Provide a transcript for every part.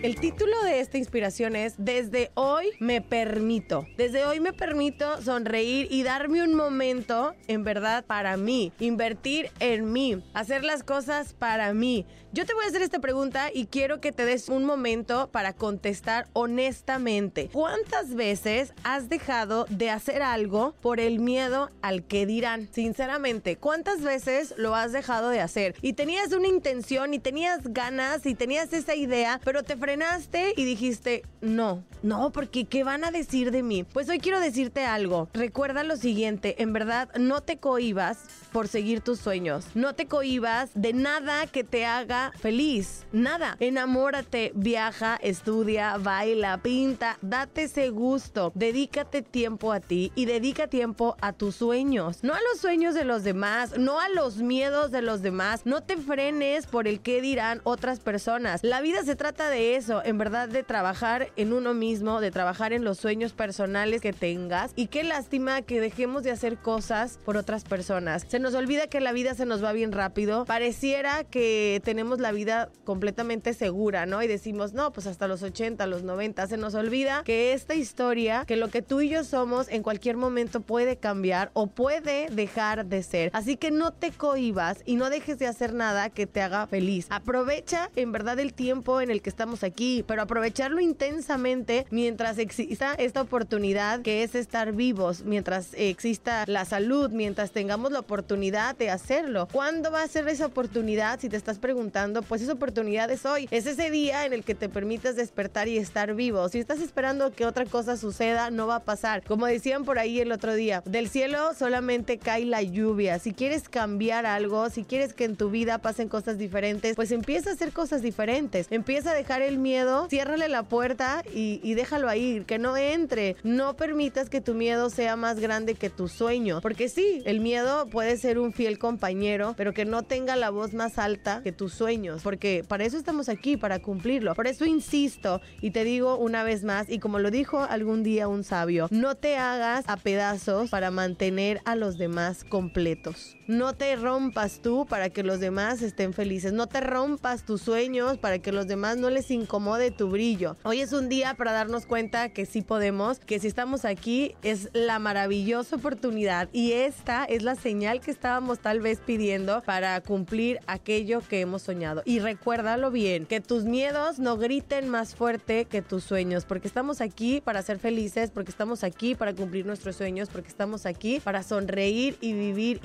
El título de esta inspiración es Desde hoy me permito. Desde hoy me permito sonreír y darme un momento en verdad para mí, invertir en mí, hacer las cosas para mí. Yo te voy a hacer esta pregunta y quiero que te des un momento para contestar honestamente. ¿Cuántas veces has dejado de hacer algo por el miedo al que dirán? Sinceramente, ¿cuántas veces lo has dejado de hacer? Y tenías una intención y tenías ganas y tenías esa idea, pero te frenaste y dijiste, no, no, porque ¿qué van a decir de mí? Pues hoy quiero decirte algo. Recuerda lo siguiente, en verdad, no te cohibas por seguir tus sueños. No te cohibas de nada que te haga feliz. Nada. Enamórate, viaja, estudia, baila, pinta, date ese gusto. Dedícate tiempo a ti y dedica tiempo a tus sueños. No a los sueños de los demás, no a los miedos de los demás. No te frenes por el que dirán otras personas. La vida se trata de eso, en verdad, de trabajar en uno mismo, de trabajar en los sueños personales que tengas. Y qué lástima que dejemos de hacer cosas por otras personas. Se nos olvida que la vida se nos va bien rápido. Pareciera que tenemos la vida completamente segura, ¿no? Y decimos, no, pues hasta los 80, los 90. Se nos olvida que esta historia, que lo que tú y yo somos en cualquier momento puede cambiar o puede dejar de ser. Así que no te cohibas y no dejes de hacer nada que te haga feliz. Aprovecha en verdad el tiempo en el que estamos aquí, pero aprovecharlo intensamente mientras exista esta oportunidad que es estar vivos, mientras exista la salud, mientras tengamos la oportunidad de hacerlo. ¿Cuándo va a ser esa oportunidad? Si te estás preguntando, pues esa oportunidad es hoy. Es ese día en el que te permitas despertar y estar vivo. Si estás esperando que otra cosa suceda, no va a pasar. Como decían por ahí el otro día, del cielo solamente cae la lluvia. Si quieres cambiar algo, si quieres que en tu vida pasen cosas diferentes, pues empieza a hacer cosas diferentes. Empieza a dejar el miedo, ciérrale la puerta y, y déjalo ahí, que no entre. No permitas que tu miedo sea más grande que tu sueño. Porque sí, el miedo puede ser un fiel compañero, pero que no tenga la voz más alta que tus sueños. Porque para eso estamos aquí, para cumplirlo. Por eso insisto y te digo una vez más, y como lo dijo algún día un sabio, no te hagas a pedazos para mantener a los demás completos. No te rompas tú para que los demás estén felices. No te rompas tus sueños para que los demás no les incomode tu brillo. Hoy es un día para darnos cuenta que sí podemos, que si estamos aquí es la maravillosa oportunidad y esta es la señal que estábamos tal vez pidiendo para cumplir aquello que hemos soñado. Y recuérdalo bien, que tus miedos no griten más fuerte que tus sueños, porque estamos aquí para ser felices, porque estamos aquí para cumplir nuestros sueños, porque estamos aquí para sonreír y vivir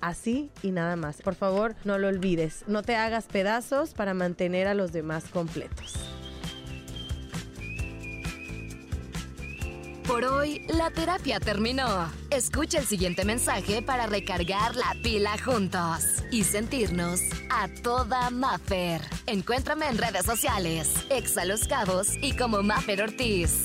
Así y nada más. Por favor, no lo olvides. No te hagas pedazos para mantener a los demás completos. Por hoy, la terapia terminó. Escucha el siguiente mensaje para recargar la pila juntos y sentirnos a toda Maffer. Encuéntrame en redes sociales, Exa Los Cabos y como Maffer Ortiz.